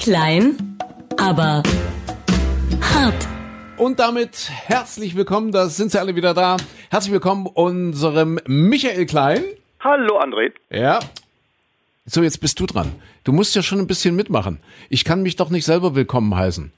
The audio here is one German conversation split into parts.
Klein, aber hart. Und damit herzlich willkommen, da sind sie alle wieder da. Herzlich willkommen unserem Michael Klein. Hallo André. Ja. So, jetzt bist du dran. Du musst ja schon ein bisschen mitmachen. Ich kann mich doch nicht selber willkommen heißen.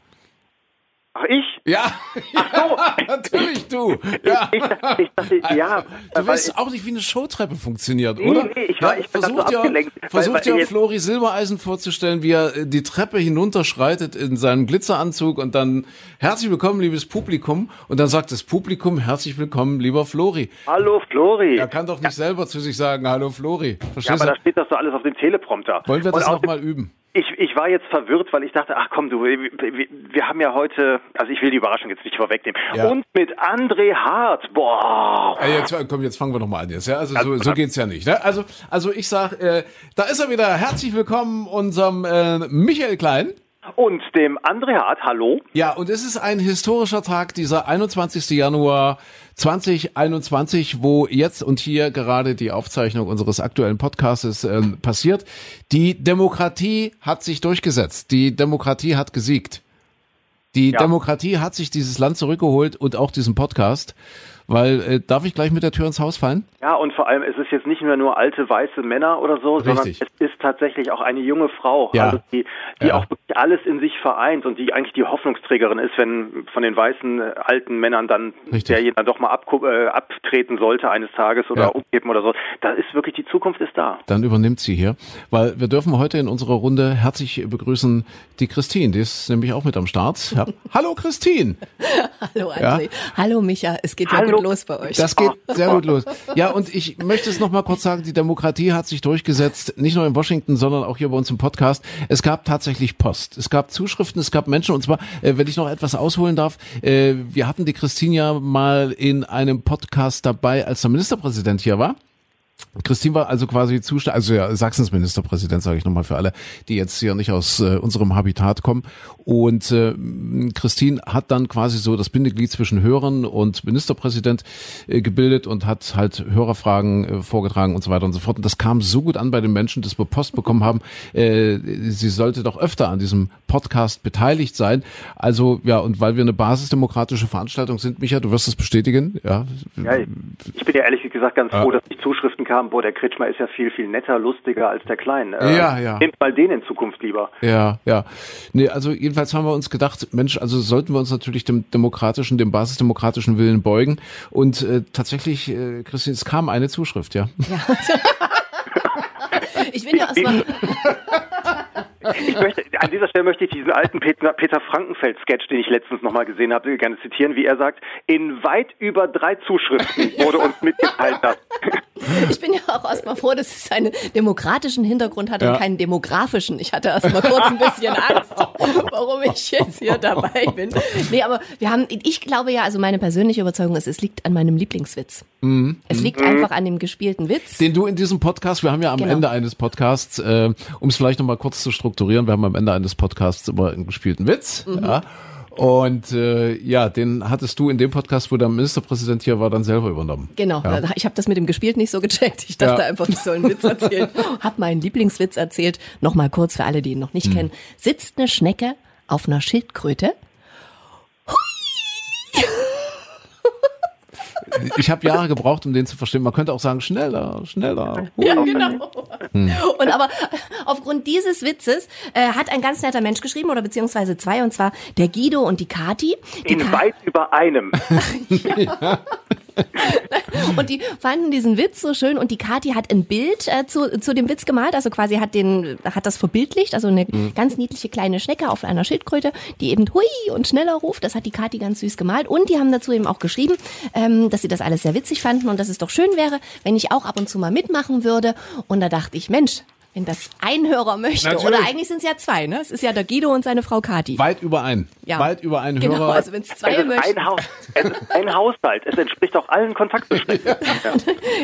Ach, ich? Ja, Ach so. natürlich du. Ja. Ich, dachte, ich dachte, ja. Du weißt auch nicht, wie eine Showtreppe funktioniert, Nee, oder? nee, ich war- ich bin ja, abgelenkt, weil- versucht weil ja jetzt- Flori Silbereisen vorzustellen, wie er äh, die Treppe hinunterschreitet in seinem Glitzeranzug und dann herzlich willkommen, liebes Publikum. Und dann sagt das Publikum herzlich willkommen, lieber Flori. Hallo Flori. Er kann doch nicht selber zu sich sagen, hallo Flori. ja, Verstehst aber da du? steht das so alles auf dem Teleprompter. Wollen wir Und das nochmal üben? Ich, ich war jetzt verwirrt, weil ich dachte, ach komm, du, wir, wir- haben ja heute, also ich will die Überraschung jetzt nicht vorwegnehmen. Ja. Und mit André Hart, boah. Äh, jetzt, komm, jetzt fangen wir nochmal an jetzt. Ja? Also so, so geht's ja nicht. Ne? Also, also ich sag, äh, da ist er wieder. Herzlich willkommen unserem äh, Michael Klein. Und dem André Hart, hallo. Ja, und es ist ein historischer Tag, dieser 21. Januar 2021, wo jetzt und hier gerade die Aufzeichnung unseres aktuellen Podcasts ähm, passiert. Die Demokratie hat sich durchgesetzt. Die Demokratie hat gesiegt. Die Ja. Demokratie hat sich dieses Land zurückgeholt und auch diesen Podcast. Weil, äh, darf ich gleich mit der Tür ins Haus fallen? Ja, und vor allem, es ist jetzt nicht mehr nur alte weiße Männer oder so, sondern Richtig. es ist tatsächlich auch eine junge Frau, Ja. also die, die Ja. auch wirklich alles in sich vereint und die eigentlich die Hoffnungsträgerin ist, wenn von den weißen äh, alten Männern dann Richtig. derjenige dann doch mal abku- äh, abtreten sollte eines Tages oder Ja. umgeben oder so. Da ist wirklich die Zukunft ist da. Dann übernimmt sie hier. Weil wir dürfen heute in unserer Runde herzlich begrüßen die Christine. Die ist nämlich auch mit am Start. Ja. Hallo Christine! Hallo André. Hallo Micha, es geht ja Hallo. Gut los bei euch. Das geht sehr gut los. Ja, und ich möchte es noch mal kurz sagen, die Demokratie hat sich durchgesetzt, nicht nur in Washington, sondern auch hier bei uns im Podcast. Es gab tatsächlich Post. Es gab Zuschriften, es gab Menschen, und zwar, äh, wenn ich noch etwas ausholen darf, äh, wir hatten die Christine ja mal in einem Podcast dabei, als der Ministerpräsident hier war. Christine war also quasi Zustand, also ja, Sachsens Ministerpräsident, sage ich nochmal für alle, die jetzt hier nicht aus äh, unserem Habitat kommen. Und äh, Christine hat dann quasi so das Bindeglied zwischen Hörern und Ministerpräsident äh, gebildet und hat halt Hörerfragen äh, vorgetragen und so weiter und so fort. Und das kam so gut an bei den Menschen, dass wir Post bekommen haben. Äh, sie sollte doch öfter an diesem Podcast beteiligt sein. Also ja, und weil wir eine basisdemokratische Veranstaltung sind, Micha, du wirst es bestätigen, ja. Ja, ich bin ja ehrlich gesagt ganz froh, dass die Zuschriften kamen, boah, der Kretschmer ist ja viel, viel netter, lustiger als der Klein. Äh, Ja, ja. Nehmt mal den in Zukunft lieber. Ja, ja. Nee, also jedenfalls haben wir uns gedacht, Mensch, also sollten wir uns natürlich dem demokratischen, dem basisdemokratischen Willen beugen. Und äh, tatsächlich, äh, Christine, es kam eine Zuschrift, ja. Ich bin ja erstmal. Ich möchte, an dieser Stelle möchte ich diesen alten Peter, Peter Frankenfeld-Sketch, den ich letztens nochmal gesehen habe, gerne zitieren, wie er sagt, in weit über drei Zuschriften wurde uns mitgeteilt, dass Ich bin ja auch erstmal froh, dass es einen demokratischen Hintergrund hat Ja. und keinen demografischen. Ich hatte erstmal kurz ein bisschen Angst, warum ich jetzt hier dabei bin. Nee, aber wir haben, ich glaube ja, also meine persönliche Überzeugung ist, es liegt an meinem Lieblingswitz. Es liegt einfach an dem gespielten Witz. Den du in diesem Podcast, wir haben ja am Genau. Ende eines Podcasts, äh, um es vielleicht nochmal kurz zu strukturieren, wir haben am Ende eines Podcasts immer einen gespielten Witz, Mhm. ja. Und äh, ja, den hattest du in dem Podcast, wo der Ministerpräsident hier war, dann selber übernommen. Genau, Ja. ich habe das mit dem gespielt nicht so gecheckt. Ich dachte Ja. einfach, ich soll einen Witz erzählen. hab meinen Lieblingswitz erzählt. Nochmal kurz für alle, die ihn noch nicht kennen. Sitzt eine Schnecke auf einer Schildkröte. Ich habe Jahre gebraucht, um den zu verstehen. Man könnte auch sagen, schneller, schneller. Ja, genau. Und aber aufgrund dieses Witzes äh, hat ein ganz netter Mensch geschrieben, oder beziehungsweise zwei, und zwar der Guido und die Kati. Die in Ka- weit über einem. Und die fanden diesen Witz so schön und die Kathi hat ein Bild äh, zu, zu dem Witz gemalt, also quasi hat den hat das verbildlicht, also eine ganz niedliche kleine Schnecke auf einer Schildkröte, die eben hui und schneller ruft. Das hat die Kathi ganz süß gemalt und die haben dazu eben auch geschrieben, ähm, dass sie das alles sehr witzig fanden und dass es doch schön wäre, wenn ich auch ab und zu mal mitmachen würde. Und da dachte ich, Mensch, wenn das ein Hörer möchte, Natürlich. oder eigentlich sind es ja zwei, ne? Es ist ja der Guido und seine Frau Kathi. Weit über einen. Ja. Weit über einen Genau, Hörer. also wenn es Es zwei möchten. ein ist ein Haushalt. Es entspricht auch allen Kontaktbeschränkungen. Ja.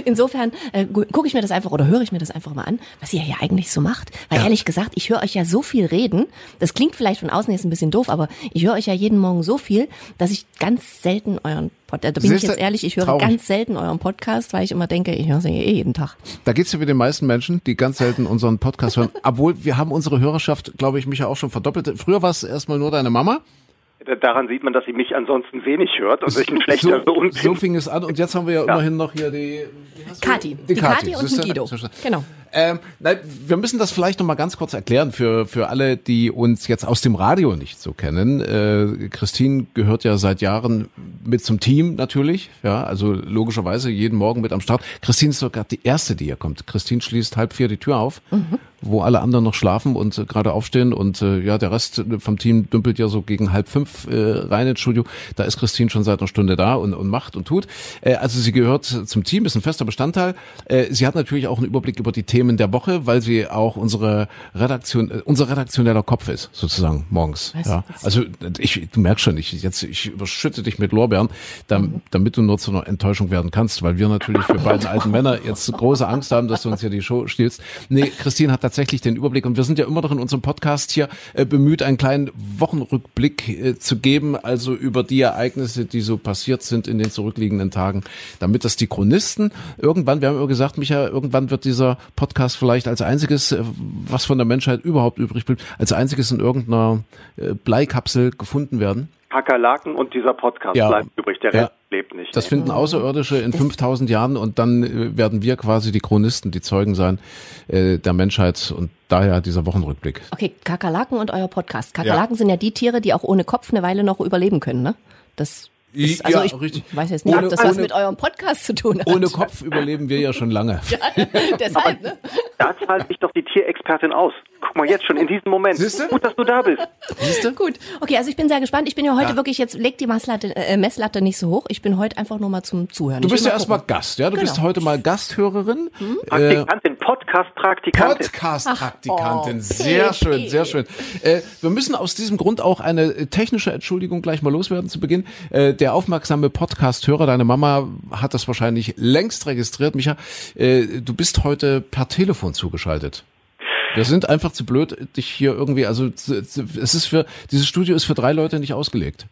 Insofern äh, gucke ich mir das einfach oder höre ich mir das einfach mal an, was ihr hier eigentlich so macht. Weil ehrlich gesagt, ich höre euch ja so viel reden. Das klingt vielleicht von außen jetzt ein bisschen doof, aber ich höre euch ja jeden Morgen so viel, dass ich ganz selten euren Pod da bin ich Siehste, jetzt ehrlich, ich höre traurig. ganz selten euren Podcast, weil ich immer denke, ich höre sie eh jeden Tag. Da geht's ja wie den meisten Menschen, die ganz selten unseren Podcast hören. Obwohl wir haben unsere Hörerschaft, glaube ich, mich ja auch schon verdoppelt. Früher war es erstmal nur deine Mama. Daran sieht man, dass sie mich ansonsten wenig hört und ich ein schlechter so, so fing es an und jetzt haben wir ja, immerhin noch hier die Kati. Die Die Kathi, Kati und Guido. Genau. Ähm, nein, wir müssen das vielleicht noch mal ganz kurz erklären für für alle, die uns jetzt aus dem Radio nicht so kennen. Äh, Christine gehört ja seit Jahren mit zum Team natürlich, ja, also logischerweise jeden Morgen mit am Start. Christine ist sogar die erste, die hier kommt. Christine schließt halb vier die Tür auf, wo alle anderen noch schlafen und äh, gerade aufstehen und äh, ja, der Rest vom Team dümpelt ja so gegen halb fünf äh, rein ins Studio. Da ist Christine schon seit einer Stunde da und, und macht und tut. Äh, also sie gehört zum Team, ist ein fester Bestandteil. Äh, sie hat natürlich auch einen Überblick über die Themen der Woche, weil sie auch unsere Redaktion, äh, unser redaktioneller Kopf ist, sozusagen morgens. Was? Ja. Also ich, du merkst schon, ich jetzt ich überschütte dich mit Lorbeeren, dam, damit du nur zu einer Enttäuschung werden kannst, weil wir natürlich für beiden alten Männer jetzt große Angst haben, dass du uns hier die Show stiehlst. Nee, Christine hat tatsächlich den Überblick und wir sind ja immer noch in unserem Podcast hier äh, bemüht, einen kleinen Wochenrückblick äh, zu geben, also über die Ereignisse, die so passiert sind in den zurückliegenden Tagen, damit das die Chronisten irgendwann, wir haben immer gesagt, Micha, irgendwann wird dieser Podcast vielleicht als einziges, äh, was von der Menschheit überhaupt übrig bleibt, als einziges in irgendeiner äh, Bleikapsel gefunden werden. Kakerlaken und dieser Podcast Ja. bleibt übrig, der. Rest lebt nicht. Das finden Außerirdische in 5000 Jahren und dann äh, werden wir quasi die Chronisten, die Zeugen sein äh, der Menschheit und daher dieser Wochenrückblick. Okay, Kakerlaken und euer Podcast. Kakerlaken sind ja die Tiere, die auch ohne Kopf eine Weile noch überleben können, ne? Das ist, also Ja, ich richtig. weiß jetzt nicht, Ohne- ob das was ohne- mit eurem Podcast zu tun hat. Ohne Kopf überleben wir ja schon lange. Deshalb, ne? Da zahlt sich doch die Tierexpertin aus. Guck mal jetzt schon in diesem Moment. Siehste? Gut, dass du da bist. Siehst du? Gut, okay, also ich bin sehr gespannt. Ich bin ja heute Ja. wirklich jetzt, leg die Messlatte, äh, Messlatte nicht so hoch. Ich bin heute einfach nur mal zum Zuhören. Du bist ja mal erstmal. Gast, ja? Du bist Genau. heute mal Gasthörerin. Äh, Praktikantin, Podcast-Praktikantin. Podcast-Praktikantin. Ach, oh, sehr schön, sehr schön. Äh, wir müssen aus diesem Grund auch eine äh, technische Entschuldigung gleich mal loswerden zu Beginn. Äh, der aufmerksame Podcast-Hörer, deine Mama hat das wahrscheinlich längst registriert. Micha, äh, du bist heute per Telefon zugeschaltet. Wir sind einfach zu blöd, dich hier irgendwie, also es ist für, dieses Studio ist für drei Leute nicht ausgelegt.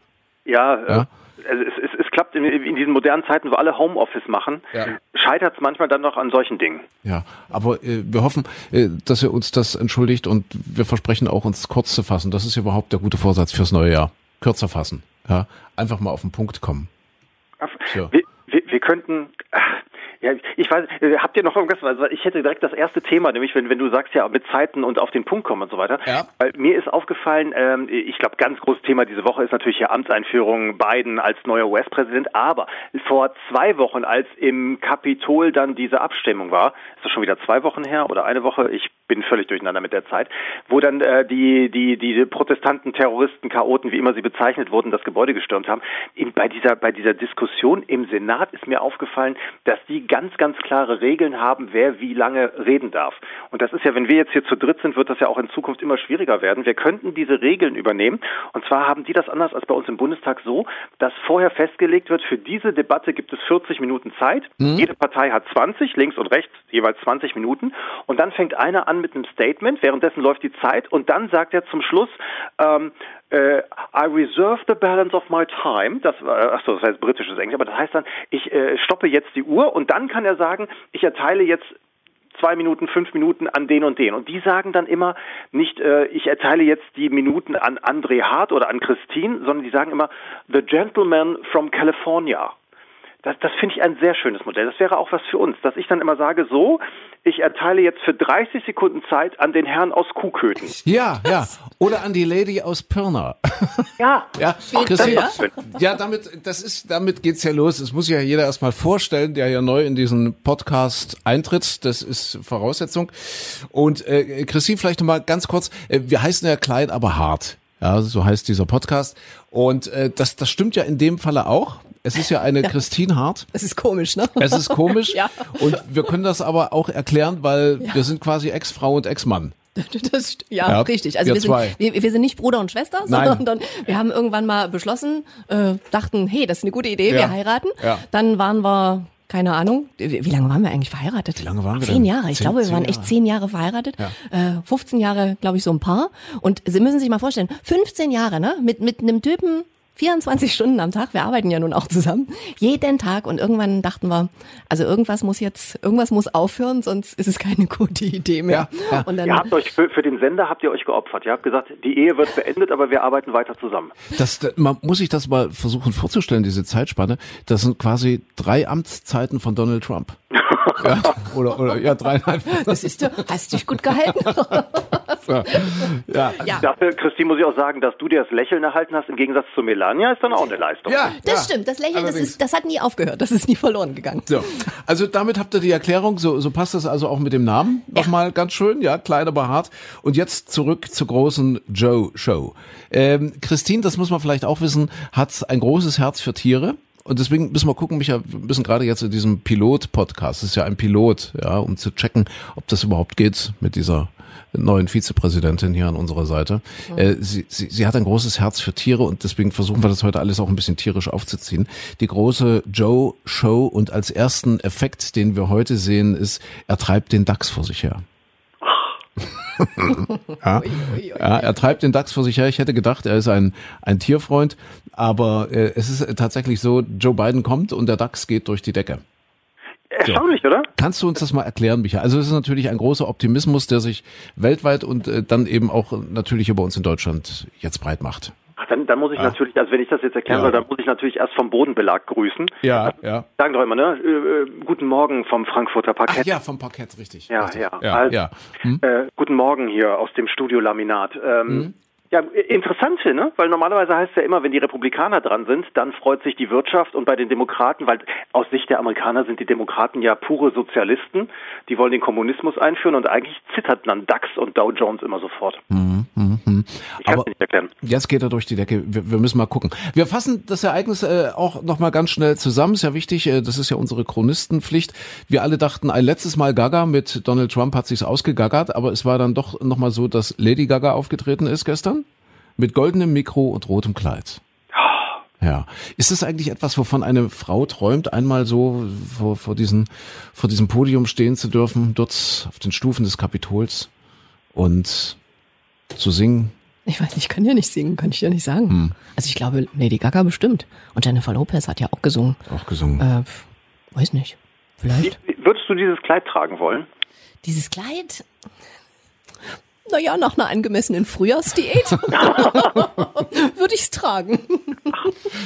Ja, Ja. Äh, also es, es, es klappt in, in diesen modernen Zeiten, wo alle Homeoffice machen, Ja. scheitert es manchmal dann noch an solchen Dingen. Ja, aber äh, wir hoffen, äh, dass ihr uns das entschuldigt und wir versprechen auch, uns kurz zu fassen. Das ist überhaupt der gute Vorsatz fürs neue Jahr. Kürzer fassen. Ja, einfach mal auf den Punkt kommen. Ja. Wir, wir, wir könnten. ach, Ja, ich weiß, äh, habt ihr noch irgendwas? Also ich hätte direkt das erste Thema, nämlich wenn, wenn du sagst ja mit Zeiten und auf den Punkt kommen und so weiter. Ja. Weil mir ist aufgefallen, ähm, ich glaube, ganz großes Thema diese Woche ist natürlich ja Amtseinführung Biden als neuer US-Präsident. Aber vor zwei Wochen, als im Kapitol dann diese Abstimmung war, ist das schon wieder zwei Wochen her oder eine Woche? Ich bin völlig durcheinander mit der Zeit, wo dann äh, die die die Protestanten, Terroristen, Chaoten, wie immer sie bezeichnet wurden, das Gebäude gestürmt haben. In, bei dieser bei dieser Diskussion im Senat ist mir aufgefallen, dass die ganz ganz klare Regeln haben, wer wie lange reden darf. Und das ist ja, wenn wir jetzt hier zu dritt sind, wird das ja auch in Zukunft immer schwieriger werden. Wir könnten diese Regeln übernehmen. Und zwar haben die das anders als bei uns im Bundestag so, dass vorher festgelegt wird, für diese Debatte gibt es 40 Minuten Zeit. Jede Partei hat 20, links und rechts jeweils 20 Minuten. Und dann fängt einer an mit einem Statement, währenddessen läuft die Zeit und dann sagt er zum Schluss, ähm, äh, I reserve the balance of my time. Das, äh, achso, das heißt britisches Englisch, aber das heißt dann, ich äh, stoppe jetzt die Uhr und dann kann er sagen, ich erteile jetzt zwei Minuten, fünf Minuten an den und den. Und die sagen dann immer nicht, äh, ich erteile jetzt die Minuten an André Hart oder an Christine, sondern die sagen immer, The Gentleman from California. Das, das finde ich ein sehr schönes Modell. Das wäre auch was für uns, dass ich dann immer sage, so, ich erteile jetzt für 30 Sekunden Zeit an den Herrn aus Kuhköten. Ja, ja. Oder an die Lady aus Pirna. Ja, Ja, Christine, ja, damit, das ist, damit geht's ja los. Es muss ja jeder erstmal vorstellen, der ja neu in diesen Podcast eintritt. Das ist Voraussetzung. Und äh, Christine, vielleicht nochmal ganz kurz. Äh, wir heißen ja klein, aber hart. Ja, so heißt dieser Podcast. Und äh, das, das stimmt ja in dem Falle auch. Es ist ja eine Christine Hart. Das ist komisch, ne? Es ist komisch. Ja. Und wir können das aber auch erklären, weil wir sind quasi Ex-Frau und Ex-Mann. Das, ja, Ja, richtig. Also wir sind, wir, wir sind nicht Bruder und Schwester, sondern wir haben irgendwann mal beschlossen, äh, dachten, hey, das ist eine gute Idee, Ja. wir heiraten. Ja. Dann waren wir, keine Ahnung, wie, wie lange waren wir eigentlich verheiratet? Wie lange waren wir Zehn denn? Jahre. Ich Zehn- glaube, wir waren echt zehn Jahre verheiratet. Äh, 15 Jahre, glaube ich, so ein Paar. Und Sie müssen sich mal vorstellen, 15 Jahre, ne? Mit, mit einem Typen, 24 Stunden am Tag, wir arbeiten ja nun auch zusammen, jeden Tag und irgendwann dachten wir, also irgendwas muss jetzt, irgendwas muss aufhören, sonst ist es keine gute Idee mehr. Ja, ja. Und dann, Ihr habt euch für, für den Sender habt ihr euch geopfert. Ihr habt gesagt, die Ehe wird beendet, aber wir arbeiten weiter zusammen. Das, da- man muss sich das mal versuchen vorzustellen, diese Zeitspanne. Das sind quasi drei Amtszeiten von Donald Trump. ja, oder, oder, ja, dreieinhalb. das ist du, hast dich gut gehalten. Ja. Ja. ja. Dafür, Christine, muss ich auch sagen, dass du dir das Lächeln erhalten hast, im Gegensatz zu Melania, ist dann auch eine Leistung. Ja, Das ja. stimmt, das Lächeln, das, ist, das hat nie aufgehört, das ist nie verloren gegangen. So, also damit habt ihr die Erklärung, so, so passt das also auch mit dem Namen nochmal ganz schön, ja, klein aber hart. Und jetzt zurück zur großen Joe Show. Ähm, Christine, das muss man vielleicht auch wissen, hat ein großes Herz für Tiere. Und deswegen müssen wir gucken, Micha, wir müssen gerade jetzt in diesem Pilot-Podcast, das ist ja ein Pilot, ja, um zu checken, ob das überhaupt geht mit dieser neuen Vizepräsidentin hier an unserer Seite. Äh, sie, sie, sie hat ein großes Herz für Tiere und deswegen versuchen wir das heute alles auch ein bisschen tierisch aufzuziehen. Die große Joe Show und als ersten Effekt, den wir heute sehen, ist, er treibt den Dachs vor sich her. ja. ja, er treibt den Dachs vor sich her. Ich hätte gedacht, er ist ein, ein Tierfreund, aber äh, es ist tatsächlich so, Joe Biden kommt und der Dachs geht durch die Decke. Erstaunlich, oder? Kannst du uns das mal erklären, Micha? Also es ist natürlich ein großer Optimismus, der sich weltweit und äh, dann eben auch natürlich über uns in Deutschland jetzt breit macht. Ach, dann, dann muss ich natürlich, also wenn ich das jetzt erklären Ja. soll, dann muss ich natürlich erst vom Bodenbelag grüßen. Ja, ja. Sagen doch immer, ne? Äh, äh, guten Morgen vom Frankfurter Ach Parkett. ja, vom Parkett, richtig. Ja, richtig. ja. ja, Also, ja. Hm? Äh, guten Morgen hier aus dem Studio Laminat. Ähm, Ja, interessant, ne? Weil normalerweise heißt es ja immer, wenn die Republikaner dran sind, dann freut sich die Wirtschaft und bei den Demokraten, weil aus Sicht der Amerikaner sind die Demokraten ja pure Sozialisten, die wollen den Kommunismus einführen und eigentlich zitterten dann DAX und Dow Jones immer sofort. Ich kann es Aber- nicht erklären. Jetzt geht er durch die Decke. Wir, wir müssen mal gucken. Wir fassen das Ereignis äh, auch noch mal ganz schnell zusammen. Ist ja wichtig. Äh, das ist ja unsere Chronistenpflicht. Wir alle dachten ein letztes Mal Gaga mit Donald Trump hat sich's ausgegaggert, aber es war dann doch noch mal so, dass Lady Gaga aufgetreten ist gestern mit goldenem Mikro und rotem Kleid. Ja. Ist das eigentlich etwas, wovon eine Frau träumt, einmal so vor, vor, diesen, vor diesem Podium stehen zu dürfen, dort auf den Stufen des Kapitols und zu singen? Ich weiß nicht, ich kann ja nicht singen, kann ich dir nicht sagen. Hm. Also ich glaube, Lady Gaga bestimmt. Und Jennifer Lopez hat ja auch gesungen. Auch gesungen. Äh, weiß nicht. Vielleicht. Wie- Würdest du dieses Kleid tragen wollen? Dieses Kleid. Naja, nach einer angemessenen Frühjahrsdiät würde ich es tragen.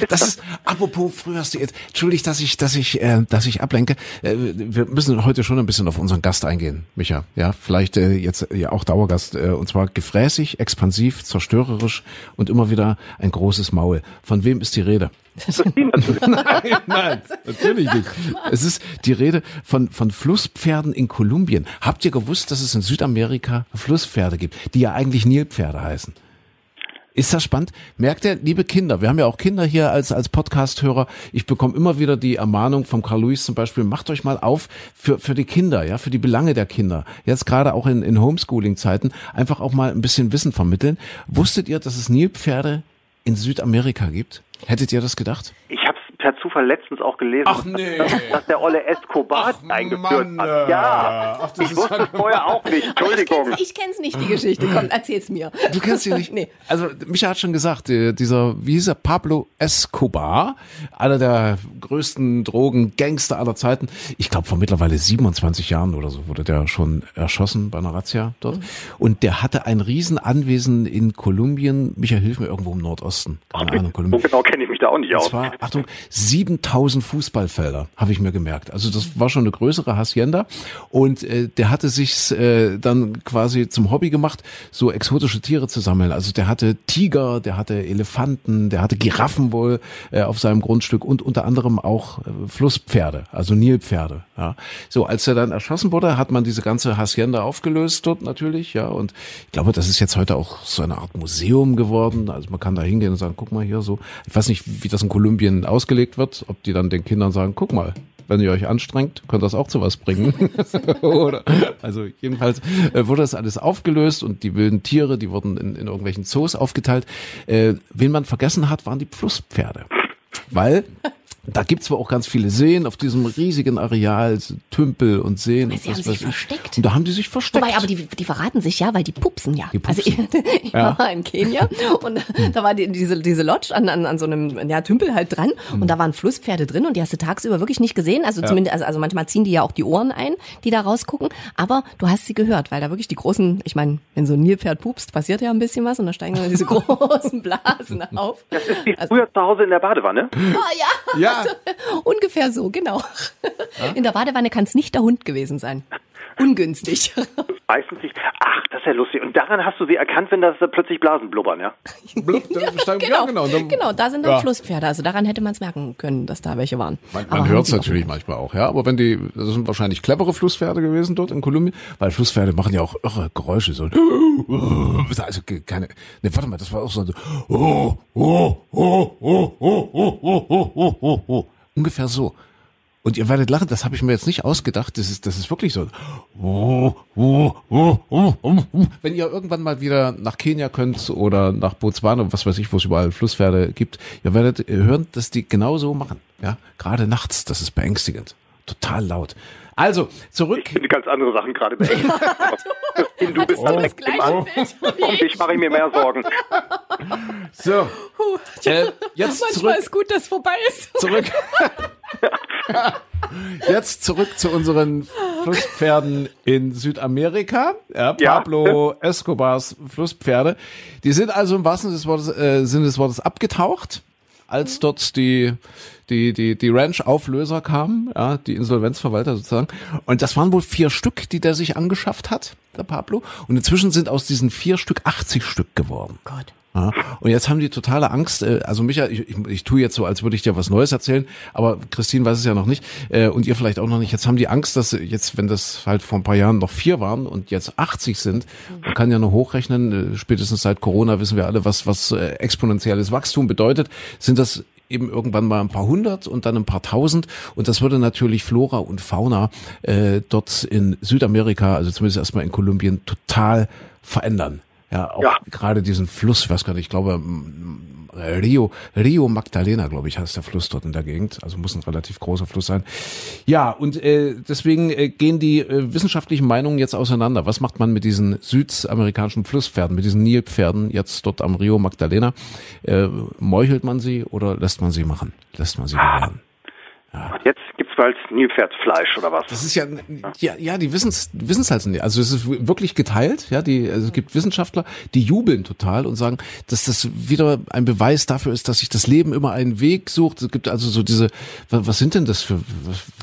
Das ist, apropos Frühjahrsdiät, entschuldigt, dass ich, dass ich, äh, dass ich ablenke. Äh, wir müssen heute schon ein bisschen auf unseren Gast eingehen, Micha. Ja, vielleicht äh, jetzt ja auch Dauergast, äh, und zwar gefräßig, expansiv, zerstörerisch und immer wieder ein großes Maul. Von wem ist die Rede? Natürlich. Nein, nein, natürlich nicht. Es ist die Rede von, von Flusspferden in Kolumbien. Habt ihr gewusst, dass es in Südamerika Flusspferde gibt, die ja eigentlich Nilpferde heißen? Ist das spannend? Merkt ihr, liebe Kinder, wir haben ja auch Kinder hier als, als Podcast-Hörer. Ich bekomme immer wieder die Ermahnung vom Carl Lewis zum Beispiel, macht euch mal auf für, für die Kinder, ja, für die Belange der Kinder. Jetzt gerade auch in, in Homeschooling-Zeiten einfach auch mal ein bisschen Wissen vermitteln. Wusstet ihr, dass es Nilpferde in Südamerika gibt? Hättet ihr das gedacht? Ich habe Zufall letztens auch gelesen, Ach, nee. dass, dass der Olle Escobar Ach, eingeführt Mann, hat. Ja, ach, das ich wusste es vorher auch nicht. Entschuldigung. Ich kenn's, ich kenn's nicht, die Geschichte. Komm, erzähl's mir. Du kennst ihn nicht? Nee. Also, Micha hat schon gesagt, äh, dieser, wie hieß er, Pablo Escobar, einer der größten Drogengangster aller Zeiten. Ich glaube, vor mittlerweile 27 Jahren oder so wurde der schon erschossen bei einer Razzia dort. Und der hatte ein Riesenanwesen in Kolumbien. Micha, hilf mir irgendwo im Nordosten. Keine Ahnung, So Kolumbien. genau kenne ich mich da auch nicht Und aus. zwar, Achtung, 7000 Fußballfelder, habe ich mir gemerkt. Also das war schon eine größere Hacienda. Und äh, der hatte sich äh, dann quasi zum Hobby gemacht, so exotische Tiere zu sammeln. Also der hatte Tiger, der hatte Elefanten, der hatte Giraffen wohl äh, auf seinem Grundstück und unter anderem auch äh, Flusspferde, also Nilpferde. Ja. So, als er dann erschossen wurde, hat man diese ganze Hacienda aufgelöst dort natürlich. Ja, und ich glaube, das ist jetzt heute auch so eine Art Museum geworden. Also man kann da hingehen und sagen, guck mal hier so. Ich weiß nicht, wie das in Kolumbien ausgelegt wird, ob die dann den Kindern sagen, guck mal, wenn ihr euch anstrengt, könnt das auch zu was bringen. Oder, also jedenfalls äh, wurde das alles aufgelöst und die wilden Tiere, die wurden in, in irgendwelchen Zoos aufgeteilt. Äh, wen man vergessen hat, waren die Flusspferde. Weil Da gibt's zwar auch ganz viele Seen auf diesem riesigen Areal, Tümpel und Seen. Sie und haben sich ich. versteckt. Und da haben die sich versteckt. Wobei, aber die, die verraten sich ja, weil die pupsen ja. Die pupsen. Also ich, ich Ja. war in Kenia und da war die, diese, diese Lodge an, an, an so einem ja, Tümpel halt dran Mhm. und da waren Flusspferde drin und die hast du tagsüber wirklich nicht gesehen. Also zumindest, also, also manchmal ziehen die ja auch die Ohren ein, die da rausgucken, aber du hast sie gehört, weil da wirklich die großen, ich meine, wenn so ein Nilpferd pupst, passiert ja ein bisschen was und da steigen dann diese großen Blasen auf. Das ist wie Also- früher zu Hause in der Badewanne. Oh ja, Ja. ungefähr so, genau. In der Badewanne kann es nicht der Hund gewesen sein. Ungünstig. Meistens nicht. Ach, das ist ja lustig. Und daran hast du sie erkannt, wenn das äh, plötzlich Blasen blubbern, ja? Blub, dann steigen- ja, genau. Und dann- genau, da sind dann Ja. Flusspferde. Also daran hätte man es merken können, dass da welche waren. Man, man hört es natürlich manchmal auch, ja. Aber wenn die, das sind wahrscheinlich clevere Flusspferde gewesen dort in Kolumbien, weil Flusspferde machen ja auch irre Geräusche, so. Also keine, ne, warte mal, das war auch so, so oh, oh, oh, oh, oh, oh, oh, oh, oh, oh. ungefähr so. Und ihr werdet lachen, das habe ich mir jetzt nicht ausgedacht, das ist, das ist wirklich so. Wenn ihr irgendwann mal wieder nach Kenia könnt oder nach Botswana, was weiß ich, wo es überall Flusspferde gibt, ihr werdet hören, dass die genau so machen. Ja, gerade nachts, das ist beängstigend. Total laut. Also, zurück. Ich finde ganz andere Sachen gerade beängstigend. du bist dann das weg im An. Um dich mache ich mir mehr Sorgen. So, äh, jetzt Manchmal zurück. ist gut, dass vorbei ist. zurück. Jetzt zurück zu unseren Flusspferden in Südamerika. Ja, Ja. Pablo Escobars Flusspferde. Die sind also im wahrsten Sinne des Wortes, äh, Sinne des Wortes abgetaucht, als dort die, die, die, die Ranch-Auflöser kamen, ja, die Insolvenzverwalter sozusagen. Und das waren wohl vier Stück, die der sich angeschafft hat, der Pablo. Und inzwischen sind aus diesen vier Stück 80 Stück geworden. Gott. Ja, und jetzt haben die totale Angst. äh, Also Micha, ich, ich, ich tue jetzt so, als würde ich dir was Neues erzählen, aber Christine weiß es ja noch nicht äh, und ihr vielleicht auch noch nicht. Jetzt haben die Angst, dass jetzt, wenn das halt vor ein paar Jahren noch vier waren und jetzt 80 sind, man kann ja nur hochrechnen. äh, Spätestens seit Corona wissen wir alle, was was äh, exponentielles Wachstum bedeutet. Sind das eben irgendwann mal ein paar hundert und dann ein paar tausend und das würde natürlich Flora und Fauna äh, dort in Südamerika, also zumindest erstmal in Kolumbien, total verändern. Ja, auch Ja. gerade diesen Fluss, ich weiß gar nicht, ich glaube Rio, Rio Magdalena, glaube ich, heißt der Fluss dort in der Gegend. Also muss ein relativ großer Fluss sein. Ja, und äh, deswegen äh, gehen die äh, wissenschaftlichen Meinungen jetzt auseinander. Was macht man mit diesen südamerikanischen Flusspferden, mit diesen Nilpferden jetzt dort am Rio Magdalena? Äh, meuchelt man sie oder lässt man sie machen? Lässt man sie gewähren? Und jetzt gibt's bald Nilpferdfleisch oder was? Das ist ja, ja, ja, die wissen es halt nicht. Also es ist wirklich geteilt, ja, die, also es gibt Wissenschaftler, die jubeln total und sagen, dass das wieder ein Beweis dafür ist, dass sich das Leben immer einen Weg sucht. Es gibt also so diese, was, sind denn das für,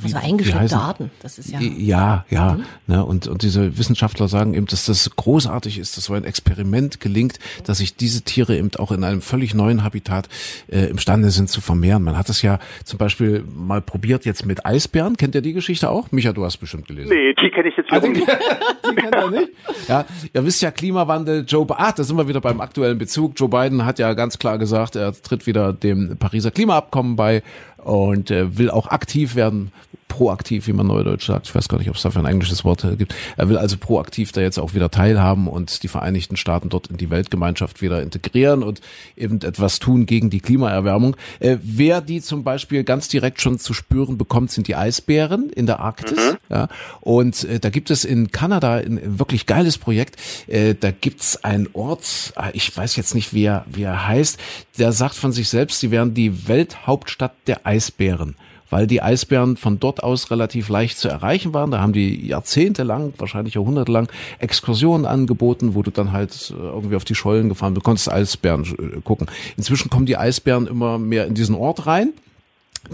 wie, Also heißen- Arten. Das ist ja. Ja, ja, ne, und, und diese Wissenschaftler sagen eben, dass das großartig ist, dass so ein Experiment gelingt, dass sich diese Tiere eben auch in einem völlig neuen Habitat äh, imstande sind zu vermehren. Man hat es ja zum Beispiel mal probiert jetzt mit Eisbären. Kennt ihr die Geschichte auch? Micha, du hast bestimmt gelesen. Nee, die kenne ich jetzt Also, nicht. die kennt ihr nicht? Ja, ihr wisst ja, Klimawandel, Joe, Bi- ah, da sind wir wieder beim aktuellen Bezug. Joe Biden hat ja ganz klar gesagt, er tritt wieder dem Pariser Klimaabkommen bei und äh, will auch aktiv werden, proaktiv, wie man neudeutsch sagt. Ich weiß gar nicht, ob es dafür ein englisches Wort äh, gibt. Er will also proaktiv da jetzt auch wieder teilhaben und die Vereinigten Staaten dort in die Weltgemeinschaft wieder integrieren und eben etwas tun gegen die Klimaerwärmung. Äh, wer die zum Beispiel ganz direkt schon zu spüren bekommt, sind die Eisbären in der Arktis. Ja, und äh, da gibt es in Kanada ein, ein wirklich geiles Projekt. Äh, da gibt's einen Ort, ah, ich weiß jetzt nicht, wie er, wie er heißt, der sagt von sich selbst, sie wären die Welthauptstadt der Eisbären weil die Eisbären von dort aus relativ leicht zu erreichen waren. Da haben die jahrzehntelang, wahrscheinlich jahrhundertelang Exkursionen angeboten, wo du dann halt äh, irgendwie auf die Schollen gefahren, du konntest Eisbären äh, gucken. Inzwischen kommen die Eisbären immer mehr in diesen Ort rein.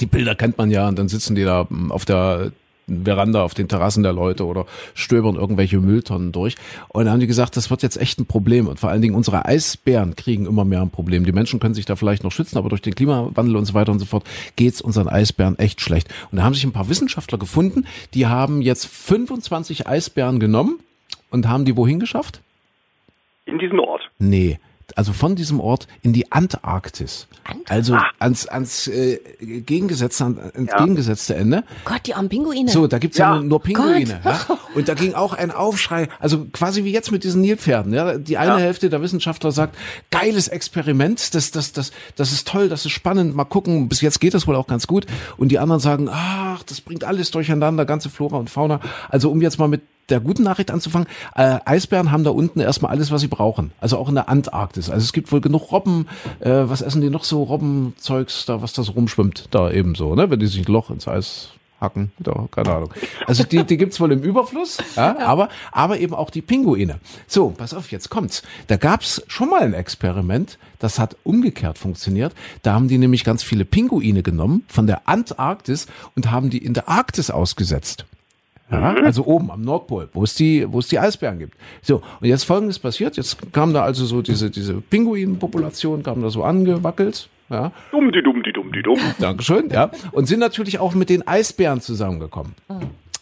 Die Bilder kennt man ja und dann sitzen die da mm, auf der Veranda auf den Terrassen der Leute oder stöbern irgendwelche Mülltonnen durch. Und dann haben die gesagt, das wird jetzt echt ein Problem. Und vor allen Dingen unsere Eisbären kriegen immer mehr ein Problem. Die Menschen können sich da vielleicht noch schützen, aber durch den Klimawandel und so weiter und so fort geht's unseren Eisbären echt schlecht. Und da haben sich ein paar Wissenschaftler gefunden, die haben jetzt 25 Eisbären genommen und haben die wohin geschafft? In diesen Ort. Nee, also von diesem Ort in die Antarktis. Antarktis? Also ans, ans äh, entgegengesetzte, an, entgegengesetzte Ende. Gott, die armen Pinguine. So, da gibt's ja, Ja. nur, nur Pinguine. Ja? Und da ging auch ein Aufschrei, also quasi wie jetzt mit diesen Nilpferden. Ja? Die eine Hälfte der Wissenschaftler sagt, geiles Experiment, das, das, das, das ist toll, das ist spannend, mal gucken, bis jetzt geht das wohl auch ganz gut. Und die anderen sagen, ach, das bringt alles durcheinander, ganze Flora und Fauna. Also um jetzt mal mit der guten Nachricht anzufangen, äh, Eisbären haben da unten erstmal alles, was sie brauchen. Also auch in der Antarktis. Also es gibt wohl genug Robben, äh, was essen die noch so? Robbenzeugs, da was da so rumschwimmt, da eben so, ne? Wenn die sich ein Loch ins Eis hacken, da, keine Ahnung. Also die, die gibt's wohl im Überfluss, ja, aber, aber eben auch die Pinguine. So, pass auf, jetzt kommt's. Da gab's schon mal ein Experiment, das hat umgekehrt funktioniert. Da haben die nämlich ganz viele Pinguine genommen von der Antarktis und haben die in der Arktis ausgesetzt. Ja, also oben am Nordpol, wo es die, wo es die Eisbären gibt. So, und jetzt folgendes passiert, jetzt kam da also so diese, diese Pinguinpopulation, kam da so angewackelt, ja. Dumm, die dumm, die dumm, die dumm. Dankeschön, ja. Und sind natürlich auch mit den Eisbären zusammengekommen.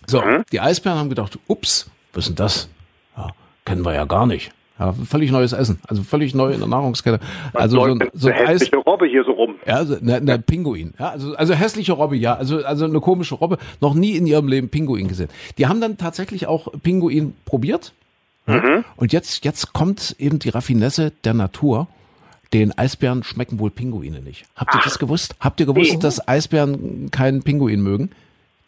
So, die Eisbären haben gedacht, ups, was ist denn das? Ja, kennen wir ja gar nicht. Ja, völlig neues Essen, also völlig neu in der Nahrungskette. Also so, ein- so eine ein Eis, hässliche Robbe hier so rum. ja, also eine, eine Pinguin. Ja, also, also hässliche Robbe, ja. Also, also eine komische Robbe. Noch nie in ihrem Leben Pinguin gesehen. Die haben dann tatsächlich auch Pinguin probiert. Und jetzt, jetzt kommt eben die Raffinesse der Natur. Den Eisbären schmecken wohl Pinguine nicht. Habt ihr das gewusst? Habt ihr gewusst, Nee. dass Eisbären keinen Pinguin mögen?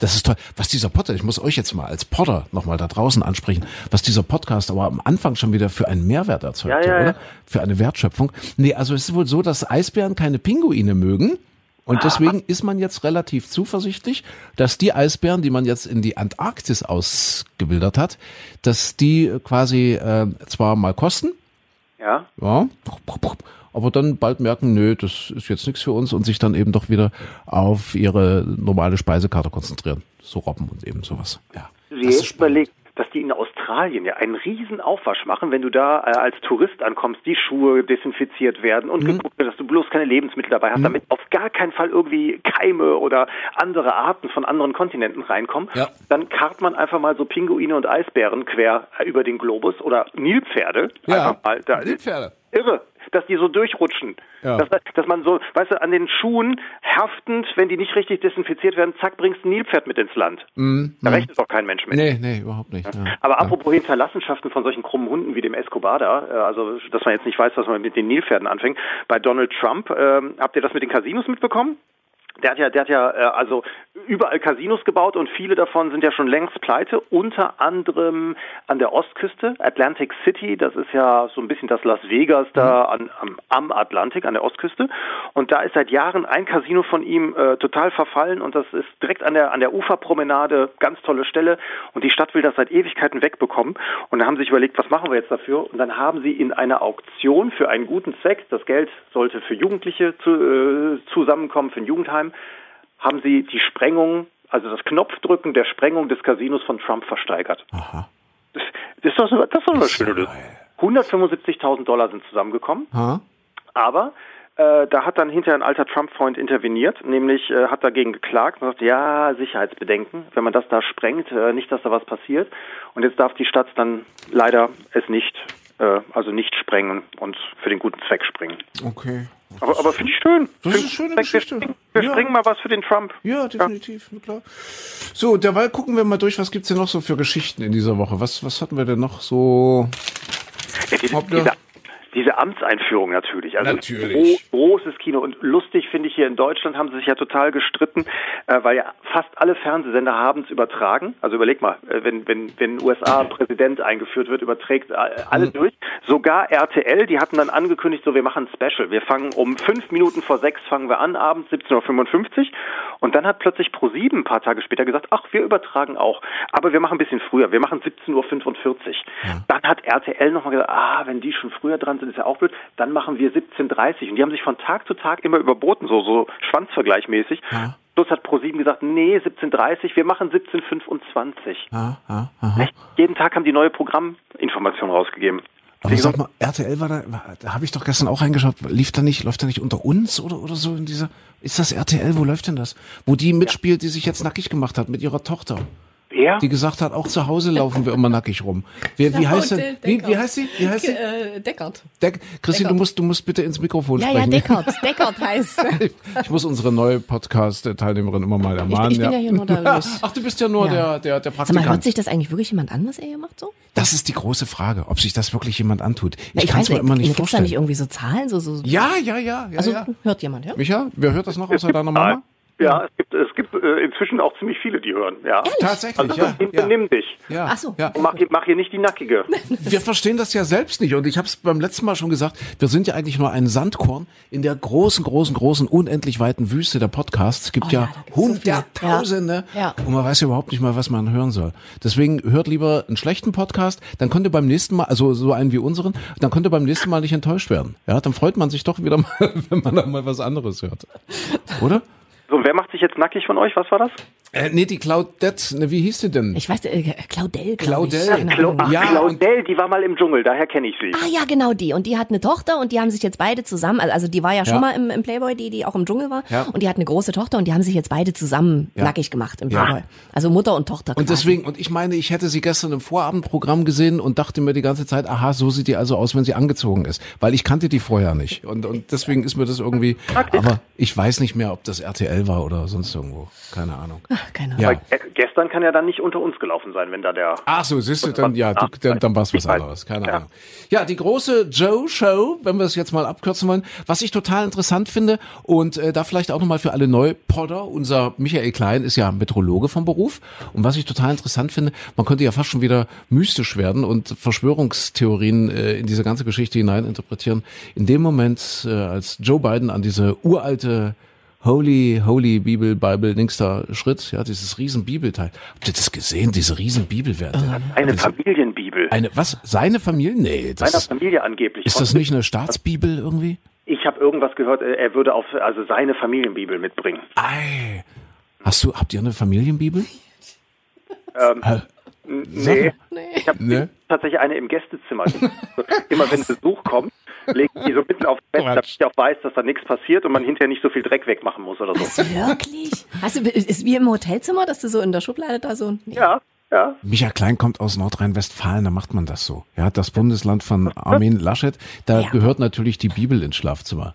Das ist toll. Was dieser Podcast, ich muss euch jetzt mal als Potter nochmal da draußen ansprechen, was dieser Podcast aber am Anfang schon wieder für einen Mehrwert erzeugt, Ja, ja, oder? ja. Für eine Wertschöpfung. Nee, also es ist wohl so, dass Eisbären keine Pinguine mögen. Und deswegen ist man jetzt relativ zuversichtlich, dass die Eisbären, die man jetzt in die Antarktis ausgewildert hat, dass die quasi äh, zwar mal kosten, Ja. ja, aber dann bald merken, nö, das ist jetzt nichts für uns und sich dann eben doch wieder auf ihre normale Speisekarte konzentrieren. So Robben und eben sowas. Ja. Das überlegt, dass die in Australien ja einen riesen Aufwasch machen, wenn du da äh, als Tourist ankommst, die Schuhe desinfiziert werden Mhm. und geguckt wird, dass du bloß keine Lebensmittel dabei hast, damit auf gar keinen Fall irgendwie Keime oder andere Arten von anderen Kontinenten reinkommen. Ja. Dann karrt man einfach mal so Pinguine und Eisbären quer äh, über den Globus oder Nilpferde. Ja, Einfach mal da, Nilpferde. Irre, dass die so durchrutschen. Ja. Dass, dass man so, weißt du, an den Schuhen haftend, wenn die nicht richtig desinfiziert werden, zack, bringst du ein Nilpferd mit ins Land. Da rechnet doch kein Mensch mit. Nee, nee, überhaupt nicht. Ja. Aber apropos Hinterlassenschaften von solchen krummen Hunden wie dem Escobar da, äh, also dass man jetzt nicht weiß, was man mit den Nilpferden anfängt, bei Donald Trump, ähm, habt ihr das mit den Casinos mitbekommen? Der hat ja, der hat ja äh, also überall Casinos gebaut und viele davon sind ja schon längst pleite, unter anderem an der Ostküste, Atlantic City, das ist ja so ein bisschen das Las Vegas da an, am, am Atlantik, an der Ostküste. Und da ist seit Jahren ein Casino von ihm äh, total verfallen und das ist direkt an der, an der Uferpromenade, ganz tolle Stelle. Und die Stadt will das seit Ewigkeiten wegbekommen. Und da haben sie sich überlegt, was machen wir jetzt dafür? Und dann haben sie in einer Auktion für einen guten Zweck, das Geld sollte für Jugendliche zu, äh, zusammenkommen, für ein Jugendheim, haben sie die Sprengung, also das Knopfdrücken der Sprengung des Casinos von Trump versteigert. Aha. Das, das ist doch so, das ist doch eine schöne ja Lösung. 175.000 Dollar sind zusammengekommen. Ha? Aber äh, da hat dann hinterher ein alter Trump-Freund interveniert, nämlich äh, hat dagegen geklagt und sagt, ja, Sicherheitsbedenken, wenn man das da sprengt, äh, nicht, dass da was passiert. Und jetzt darf die Stadt dann leider es nicht, äh, also nicht sprengen und für den guten Zweck springen. Okay. Aber, aber finde ich schön. Das ist eine schöne wir Geschichte. Wir Ja. springen mal was für den Trump. Ja, definitiv, na klar. So, derweil gucken wir mal durch, was gibt's denn noch so für Geschichten in dieser Woche? Was, was hatten wir denn noch so? Ja, diese Amtseinführung natürlich. Also Natürlich. Gro großes Kino. Und lustig finde ich hier in Deutschland haben sie sich ja total gestritten, äh, weil ja fast alle Fernsehsender haben es übertragen. Also überleg mal, äh, wenn, wenn, wenn USA ein Präsident eingeführt wird, überträgt äh, alle durch. Sogar RTL, die hatten dann angekündigt, so wir machen ein Special. Wir fangen um fünf Minuten vor sechs fangen wir an, abends 17.55 Uhr. Und dann hat plötzlich ProSieben ein paar Tage später gesagt, ach, wir übertragen auch. Aber wir machen ein bisschen früher. Wir machen 17.45 Uhr. Dann hat RTL nochmal gesagt, ah, wenn die schon früher dran sind, ist ja auch blöd. Dann machen wir 17.30 Uhr. Und die haben sich von Tag zu Tag immer überboten, so, so schwanzvergleichmäßig. Ja. Plus hat ProSieben gesagt, nee, 17.30 Uhr, wir machen 17.25 Ah, ah? Jeden Tag haben die neue Programminformation rausgegeben. Aber sag mal, RTL war da, da habe ich doch gestern auch reingeschaut, lief da nicht, läuft da nicht unter uns oder, oder so in dieser, ist das RTL, wo läuft denn das? Wo die mitspielt, die sich jetzt nackig gemacht hat mit ihrer Tochter. Ja. Die gesagt hat, auch zu Hause laufen wir immer nackig rum. Wie, wie heißt denn? Wie, wie heißt sie? Wie heißt sie? Äh, Deckert. Deck, Christi, du musst, du musst bitte ins Mikrofon Ja, ja, sprechen. Deckert. Deckert heißt. Ich muss unsere neue Podcast-Teilnehmerin immer mal ermahnen. ich bin ja hier nur der Ach, du bist ja nur Ja. der, der, der Sag mal, Praktikant. hört sich das eigentlich wirklich jemand an, was er hier macht so? das ist die große Frage, ob sich das wirklich jemand antut. Ich, Na, kann es mir immer nicht Gibt's da vorstellen. nicht irgendwie so Zahlen? So, so, ja, ja, ja, ja, also ja. hört jemand, ja? Micha, wer hört das noch außer deiner Mama? Ja, es gibt, es gibt äh, inzwischen auch ziemlich viele, die hören. Ja. Tatsächlich, Also ja. nimm, ja. dich. ja. Ach so. Ja. Und mach, hier- mach hier nicht die Nackige. Wir verstehen das ja selbst nicht. Und ich habe es beim letzten Mal schon gesagt, wir sind ja eigentlich nur ein Sandkorn in der großen, großen, großen, unendlich weiten Wüste der Podcasts. Es gibt Oh ja, ja, da gibt's so. Hunderttausende Ja. Ja. und man weiß ja überhaupt nicht mal, was man hören soll. Deswegen hört lieber einen schlechten Podcast, dann könnt ihr beim nächsten Mal, also so einen wie unseren, dann könnt ihr beim nächsten Mal nicht enttäuscht werden. Ja, dann freut man sich doch wieder mal, wenn man dann mal was anderes hört. Oder? So, wer macht sich jetzt nackig von euch? Was war das? Äh, nee, die Claudette, ne, wie hieß die denn? Ich weiß, äh, Claudel. Claudel. Ich. Ahnung. Ach, Ja, Claudel, die war mal im Dschungel, daher kenne ich sie. Ah ja, genau die. Und die hat eine Tochter und die haben sich jetzt beide zusammen, also die war ja schon Ja. mal im, im Playboy, die, die auch im Dschungel war. Ja. Und die hat eine große Tochter und die haben sich jetzt beide zusammen Ja. nackig gemacht im Ja. Playboy. Also Mutter und Tochter. Und quasi. deswegen, und ich meine, ich hätte sie gestern im Vorabendprogramm gesehen und dachte mir die ganze Zeit, aha, so sieht die also aus, wenn sie angezogen ist. Weil ich kannte die vorher nicht. Und, und deswegen ist mir das irgendwie, aber ich weiß nicht mehr, ob das RTL war oder sonst irgendwo. Keine Ahnung. Ach, keine Ahnung. Ja. Gestern kann ja dann nicht unter uns gelaufen sein, wenn da der. Ach so, siehst du, dann, ja, du, dann, dann war es was anderes. Keine Ja. Ahnung. Ja, die große Joe-Show, wenn wir es jetzt mal abkürzen wollen, was ich total interessant finde und äh, da vielleicht auch nochmal für alle Neupodder, unser Michael Klein ist ja Metrologe vom Beruf und was ich total interessant finde, man könnte ja fast schon wieder mystisch werden und Verschwörungstheorien äh, in diese ganze Geschichte hinein interpretieren. In dem Moment, äh, als Joe Biden an diese uralte Holy, Holy Bibel, Bible, linkster Schritt, ja, dieses riesen Bibelteil. Habt ihr das gesehen, diese riesen Bibelwerte? Eine Das- Familienbibel. eine, was? Seine Familie? Nee, das Meiner ist, Familie angeblich. ist das nicht eine Staatsbibel irgendwie? Ich habe irgendwas gehört, äh, er würde auf also seine Familienbibel mitbringen. Ei. Hast du, habt ihr eine Familienbibel? Ähm, Äh, nee, ich habe Ne? tatsächlich eine im Gästezimmer. Immer wenn Besuch kommt, legt die so mitten aufs Bett, damit ich auch weiß, dass da nichts passiert und man hinterher nicht so viel Dreck wegmachen muss oder so. Wirklich? Hast du, ist wie im Hotelzimmer, dass du so in der Schublade da so. Nee. Ja, ja. Micha Klein kommt aus Nordrhein-Westfalen, da macht man das so. Ja, das Bundesland von Armin Laschet, da Ja. gehört natürlich die Bibel ins Schlafzimmer.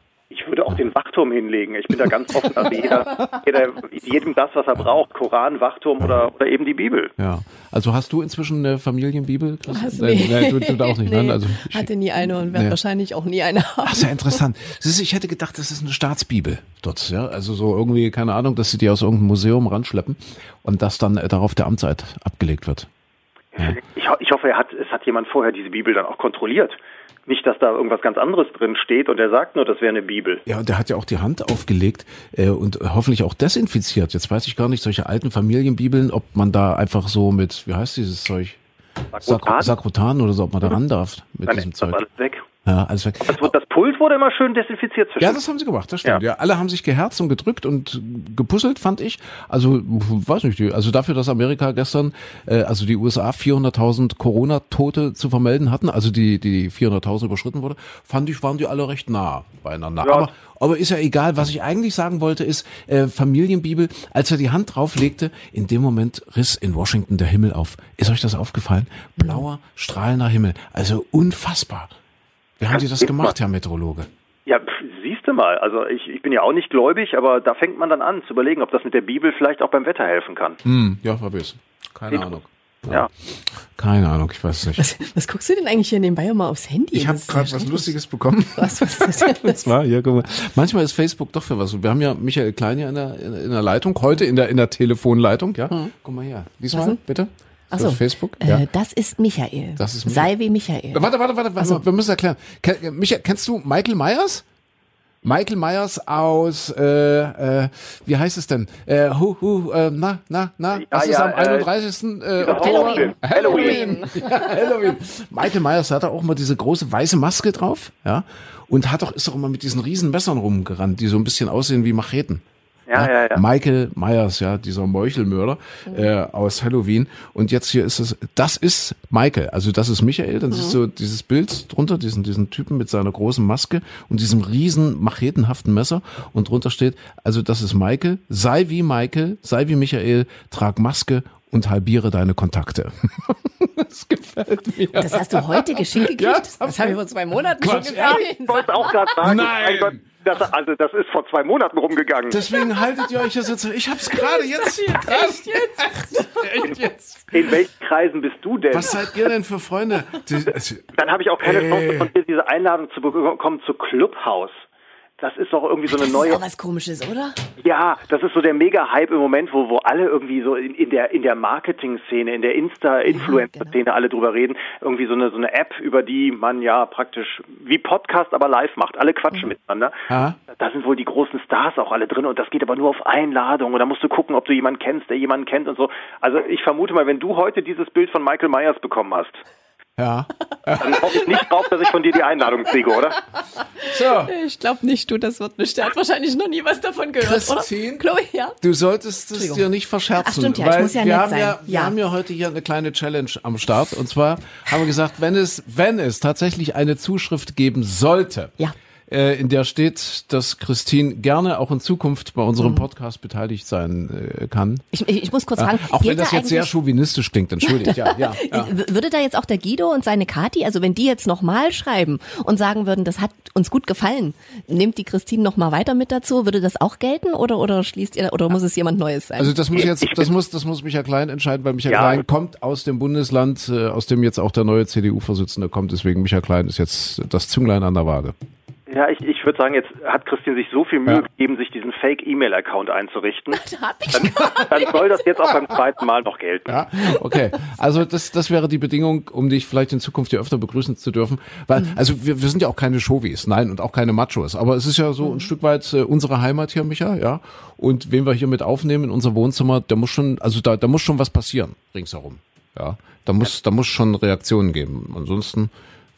Ich würde auch den Wachturm hinlegen. Ich bin da ganz offen. Also jeder, jeder, jedem das, was er braucht. Koran, Wachturm oder, oder eben die Bibel. Ja. Also hast du inzwischen eine Familienbibel? Nee, nee, du, du auch nicht. Nee, Nein, also ich, hatte nie eine und werde Nee. wahrscheinlich auch nie eine haben. Ach, sehr interessant. Du, ich hätte gedacht, das ist eine Staatsbibel dort, ja. Also so irgendwie, keine Ahnung, dass sie die aus irgendeinem Museum ranschleppen und das dann äh, darauf der Amtseid abgelegt wird. Ich, ho ich hoffe, er hat, es hat jemand vorher diese Bibel dann auch kontrolliert. Nicht, dass da irgendwas ganz anderes drin steht und er sagt nur, das wäre eine Bibel. Ja, und der hat ja auch die Hand aufgelegt äh, und hoffentlich auch desinfiziert. Jetzt weiß ich gar nicht, solche alten Familienbibeln, ob man da einfach so mit, wie heißt dieses Zeug? Sakrotan? Sakro- Sakrotan oder so, ob man da ran darf mit Dann diesem Zeug. alles weg. Ja, alles weg. Das, das Pult wurde immer schön desinfiziert. Ja, das haben sie gemacht, das stimmt. Ja. Ja. alle haben sich geherzt und gedrückt und gepuzzelt, fand ich. Also, weiß nicht, also dafür, dass Amerika gestern, äh, also die USA 400.000 Corona-Tote zu vermelden hatten, also die, die 400.000 überschritten wurde, fand ich, waren die alle recht nah beieinander. Ja. Aber, aber ist ja egal. Was ich eigentlich sagen wollte, ist, äh, Familienbibel, als er die Hand drauflegte, in dem Moment riss in Washington der Himmel auf. Ist euch das aufgefallen? Blauer, strahlender Himmel. Also unfassbar. Wie haben die das gemacht, Herr Meteorologe? Ja, siehst du mal. Also ich, ich bin ja auch nicht gläubig, aber da fängt man dann an zu überlegen, ob das mit der Bibel vielleicht auch beim Wetter helfen kann. Hm, ja, wer weiß. Keine Ahnung. Ja. Keine Ahnung, ich weiß es nicht. Was, was guckst du denn eigentlich hier nebenbei immer aufs Handy? Ich habe gerade ja was. Lustiges bekommen. Was, was, Und zwar, hier, guck mal. Manchmal ist Facebook doch für was. Wir haben ja Michael Klein hier in der, in, der Leitung, heute in der, in der Telefonleitung, ja. Guck mal her. Diesmal, denn? bitte. Ach Für so. Facebook. Äh, ja. Das ist Michael. Das ist Michael. Sei wie Michael. Warte, warte, warte, warte. Wir müssen erklären. Ken, Michael, kennst du Michael Myers? Michael Myers aus, äh, äh, wie heißt es denn? Äh, hu, hu, äh, na, na, na, was Ja, ist ja, am äh, 31. Äh, Oktober? Horrorfilm. Halloween. ja, Halloween. Michael Myers hat auch immer diese große weiße Maske drauf, ja, und hat auch, ist auch immer mit diesen riesen Messern rumgerannt, die so ein bisschen aussehen wie Macheten. Ja, ja, ja. Michael Myers, ja, dieser Meuchelmörder äh, aus Halloween. Und jetzt hier ist es, das ist Michael, also das ist Michael. Dann siehst du dieses Bild drunter, diesen diesen Typen mit seiner großen Maske und diesem riesen machetenhaften Messer. Und drunter steht, also das ist Michael. Sei wie Michael, sei wie Michael, trag Maske und halbiere deine Kontakte. das gefällt mir. Das hast du heute geschickt gekriegt? Ja, das das habe ich vor zwei Monaten schon Quatsch, gesagt. Ich wollte auch gerade sagen, Nein. Das, also das ist vor zwei Monaten rumgegangen. Deswegen haltet ihr euch das jetzt. Ich hab's gerade jetzt. Echt jetzt? Echt jetzt? In welchen Kreisen bist du denn? Was seid ihr denn für Freunde? Dann habe ich auch keine Ey. Chance von dir, diese Einladung zu bekommen zu Clubhouse. Das ist doch irgendwie so eine Das neue. ist auch was komisches, oder? Ja, das ist so der Mega-Hype im Moment, wo, wo alle irgendwie so in, in der in der Marketing-Szene, in der Insta-Influencer-Szene alle drüber reden. Irgendwie so eine so eine App, über die man ja praktisch wie Podcast, aber live macht. Alle quatschen miteinander. Ja. Da sind wohl die großen Stars auch alle drin und das geht aber nur auf Einladung und da musst du gucken, ob du jemanden kennst, der jemanden kennt und so. Also ich vermute mal, wenn du heute dieses Bild von Michael Myers bekommen hast, ja. dann hoffe ich nicht drauf, dass ich von dir die Einladung kriege, oder? So. Ich glaube nicht, du, das wird nicht. Der hat wahrscheinlich noch nie was davon gehört, Christine? oder? Chloe, ja? Du solltest es dir nicht verscherzen, Ach, stimmt ja, ich weil muss ja wir nett haben sein. ja, wir Ja. haben ja heute hier eine kleine Challenge am Start und zwar haben wir gesagt, wenn es wenn es tatsächlich eine Zuschrift geben sollte, Ja. Äh, in der steht, dass Christine gerne auch in Zukunft bei Mhm. unserem Podcast beteiligt sein äh, kann. Ich, ich, ich muss kurz fragen. Auch wenn das da jetzt sehr chauvinistisch klingt, entschuldigt, ja, ja. ja. Würde da jetzt auch der Guido und seine Kati, also wenn die jetzt nochmal schreiben und sagen würden, das hat uns gut gefallen, nehmt die Christine nochmal weiter mit dazu, würde das auch gelten oder, oder schließt ihr, oder muss es jemand Neues sein? Also das muss jetzt, das muss, das muss Michael Klein entscheiden, weil Michael Ja. Klein kommt aus dem Bundesland, äh, aus dem jetzt auch der neue CDU-Vorsitzende kommt. Deswegen Michael Klein ist jetzt das Zünglein an der Waage. Ja, ich, ich würde sagen, jetzt hat Christine sich so viel Mühe Ja. gegeben, sich diesen Fake-E-Mail-Account einzurichten. hab ich Dann, dann soll das jetzt auch beim zweiten Mal noch gelten. Ja, okay. Also das, das wäre die Bedingung, um dich vielleicht in Zukunft hier öfter begrüßen zu dürfen. Weil, also wir, wir sind ja auch keine Chauvis, nein, und auch keine Machos. Aber es ist ja so ein Stück weit äh, unsere Heimat hier, Micha, ja. Und wen wir hier mit aufnehmen in unser Wohnzimmer, der muss schon, also da, da muss schon was passieren ringsherum. Ja. Da muss, da muss schon Reaktionen geben. Ansonsten,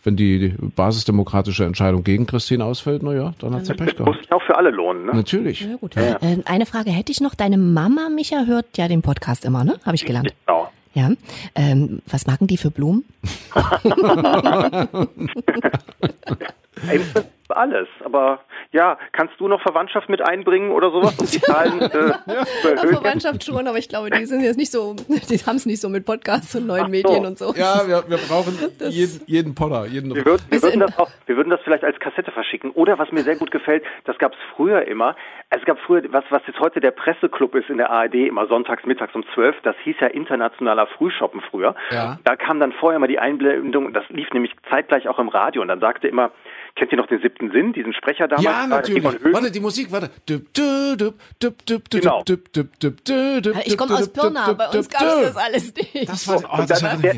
wenn die basisdemokratische Entscheidung gegen Christine ausfällt, na ja, dann hat sie Pech Muss gehabt. sich auch für alle lohnen, ne? Natürlich. Ja, gut. Äh, eine Frage hätte ich noch. Deine Mama, Micha, hört ja den Podcast immer, ne? Habe ich gelernt. Genau. Ja. Ähm, was machen die für Blumen? Im Prinzip alles. Aber ja, kannst du noch Verwandtschaft mit einbringen oder sowas, um die Zahlen äh, erhöhen? Verwandtschaft schon, aber ich glaube, die sind jetzt nicht so, die haben es nicht so mit Podcasts und neuen so. Medien und so. Ja, wir, wir brauchen jeden, jeden Podder, jeden Wir würden, wir, würden das auch, wir würden das vielleicht als Kassette verschicken. Oder was mir sehr gut gefällt, das gab es früher immer. Es gab früher, was, was jetzt heute der Presseclub ist in der ARD, immer sonntags mittags um 12, das hieß ja internationaler Frühshoppen früher. Ja. Da kam dann vorher mal die Einblendung, das lief nämlich zeitgleich auch im Radio und dann sagte immer, kennt ihr noch den siebten Sinn, diesen Sprecher damals? Ja, Äh, natürlich. Warte, die Musik, warte. Genau. Ich komme aus Pirna, bei uns gab es das alles nicht. Das, war, oh, das, dann- war,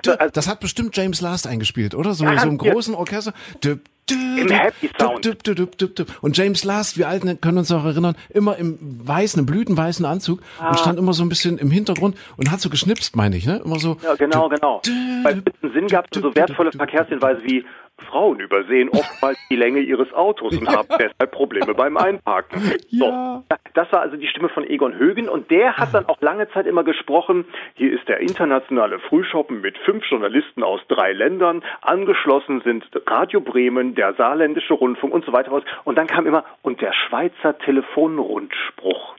der- also- das hat bestimmt James Last eingespielt, oder? So, Ja, so im großen Orchester. Im Happy Sound. Und James Last, wir Alten können uns auch erinnern, immer im weißen, im blütenweißen Anzug Ah. und stand immer so ein bisschen im Hintergrund und hat so geschnipst, meine ich, ne? Immer so. Ja, genau, genau. siebten Sinn gab es so wertvolle. Verkehrshinweise wie Frauen übersehen oftmals die Länge ihres Autos und haben deshalb Probleme beim Einparken. Ja. So, das war also die Stimme von Egon Högen und der hat dann auch lange Zeit immer gesprochen, hier ist der internationale Frühschoppen mit fünf Journalisten aus drei Ländern, angeschlossen sind Radio Bremen, der Saarländische Rundfunk und so weiter. Und dann kam immer, und der Schweizer Telefonrundspruch.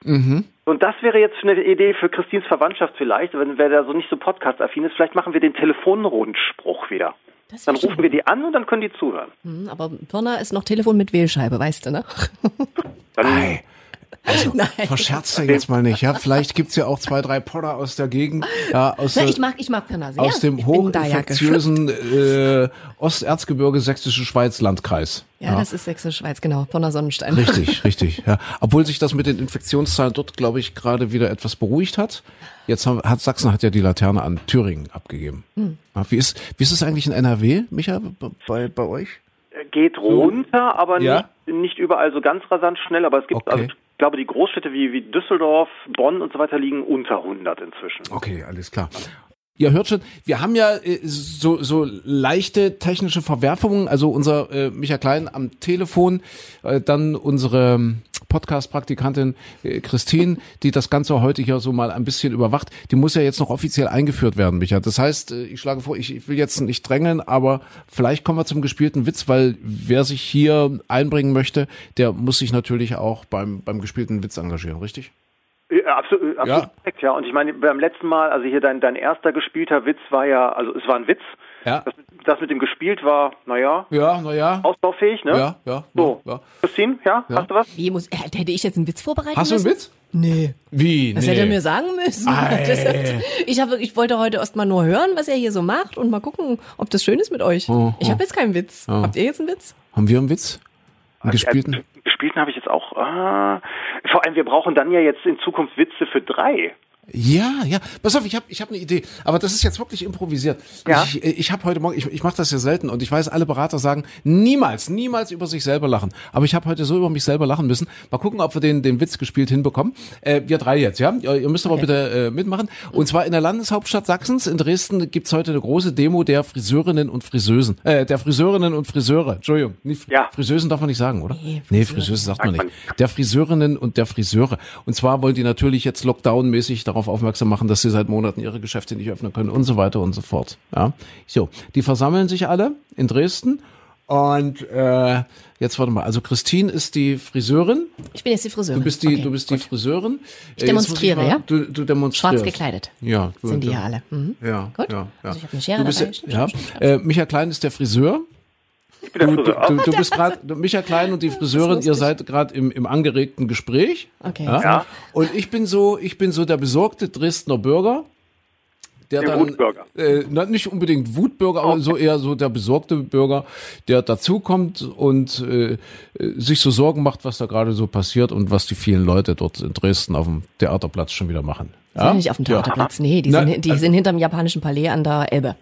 Und das wäre jetzt eine Idee für Christins Verwandtschaft vielleicht, wenn wer da so nicht so podcast-affin ist, vielleicht machen wir den Telefonrundspruch wieder. Das Dann rufen wir die an und dann können die zuhören. Hm, Aber Pirna ist noch Telefon mit Wählscheibe, weißt du, ne? Dann, Ei. Also, Nein. verscherzt er jetzt mal nicht, ja? Vielleicht gibt's ja auch zwei, drei Podder aus der Gegend, ja, aus Na, der, ich mag, ich mag Pirna sehr. aus dem ja hochinfektiösen äh, Osterzgebirge Sächsische Schweiz Landkreis. Ja, das ist Sächsische Schweiz, genau. Pirna Sonnenstein. Richtig, richtig. Ja. Obwohl sich das mit den Infektionszahlen dort, glaube ich, gerade wieder etwas beruhigt hat. Jetzt haben, hat Sachsen hat ja die Laterne an Thüringen abgegeben. Hm. Ja, wie ist wie ist es eigentlich in NRW, Micha, bei bei euch? geht runter, aber Ja? nicht, nicht überall so ganz rasant schnell. Aber es gibt, Okay. also ich glaube, die Großstädte wie, wie Düsseldorf, Bonn und so weiter liegen unter 100 inzwischen. Okay, alles klar. Ihr hört schon, wir haben ja äh, so, so leichte technische Verwerfungen. Also unser äh, Micha Klein am Telefon, äh, dann unsere ähm, Podcast-Praktikantin äh, Christine, die das Ganze heute hier so mal ein bisschen überwacht. Die muss ja jetzt noch offiziell eingeführt werden, Micha. Das heißt, äh, ich schlage vor, ich, ich will jetzt nicht drängeln, aber vielleicht kommen wir zum gespielten Witz, weil wer sich hier einbringen möchte, der muss sich natürlich auch beim, beim gespielten Witz engagieren, richtig? Ja, absolut, absolut Ja. korrekt, ja. Und ich meine, beim letzten Mal, also hier dein, dein erster gespielter Witz war ja, also es war ein Witz. Ja. Das, das mit dem gespielt war, naja, Ja, naja. ausbaufähig, ne? Ja, ja. So, ja. Christine, ja, Ja. hast du was? Wie muss, äh, hätte ich jetzt einen Witz vorbereiten Hast du einen müssen? Witz? Nee. Wie? Das nee. hätte er mir sagen müssen. Hat, ich, habe, ich wollte heute erst mal nur hören, was er hier so macht und mal gucken, ob das schön ist mit euch. Oh, Ich habe jetzt keinen Witz. Habt ihr jetzt einen Witz? Haben wir einen Witz? Einen gespielten? Gespielten habe ich jetzt auch. Ah, vor allem, wir brauchen dann ja jetzt in Zukunft Witze für drei. Ja, ja. Pass auf, ich habe ich hab eine Idee. Aber das ist jetzt wirklich improvisiert. Ja. Ich, ich habe heute Morgen, ich, ich mache das ja selten und ich weiß, alle Berater sagen, niemals, niemals über sich selber lachen. Aber ich habe heute so über mich selber lachen müssen. Mal gucken, ob wir den, den Witz gespielt hinbekommen. Äh, wir drei jetzt, ja? Ihr, müsst aber bitte äh, mitmachen. Und zwar in der Landeshauptstadt Sachsens, in Dresden, gibt's heute eine große Demo der Friseurinnen und Friseusen. Äh, der Friseurinnen und Friseure. Entschuldigung. Nicht, Ja. Friseusen darf man nicht sagen, oder? Nee, nee Friseusen sagt man nicht. Der Friseurinnen und der Friseure. Und zwar wollen die natürlich jetzt Lockdown-mäßig darauf aufmerksam machen, dass sie seit Monaten ihre Geschäfte nicht öffnen können und so weiter und so fort. Ja, so. Die versammeln sich alle in Dresden und äh, jetzt warte mal. Also Christine ist die Friseurin. Ich bin jetzt die Friseurin. Du bist die, Okay, du bist die. Friseurin. Ich demonstriere, mal- ja? Du, du demonstrierst. Schwarz gekleidet. Ja. Du, Sind die ja alle. Mhm. Ja, Gut. ja, ja. Also ich habe eine Schere du bist, dabei. Ja, äh, Michael Klein ist der Friseur. Ich bin der Du, du, Friseur. du, du bist gerade, Micha Klein und die Friseurin, ihr seid gerade im, im angeregten Gespräch. Okay. Ja? Ja. Und ich bin so, ich bin so der besorgte Dresdner Bürger. Der, Der dann, Wutbürger. Äh, nicht unbedingt Wutbürger, aber so eher so der besorgte Bürger, der dazukommt und äh, äh, sich so Sorgen macht, was da gerade so passiert und was die vielen Leute dort in Dresden auf dem Theaterplatz schon wieder machen. Die sind nicht auf dem Theaterplatz. Nee, die, Na, sind, die sind hinterm japanischen Palais an der Elbe.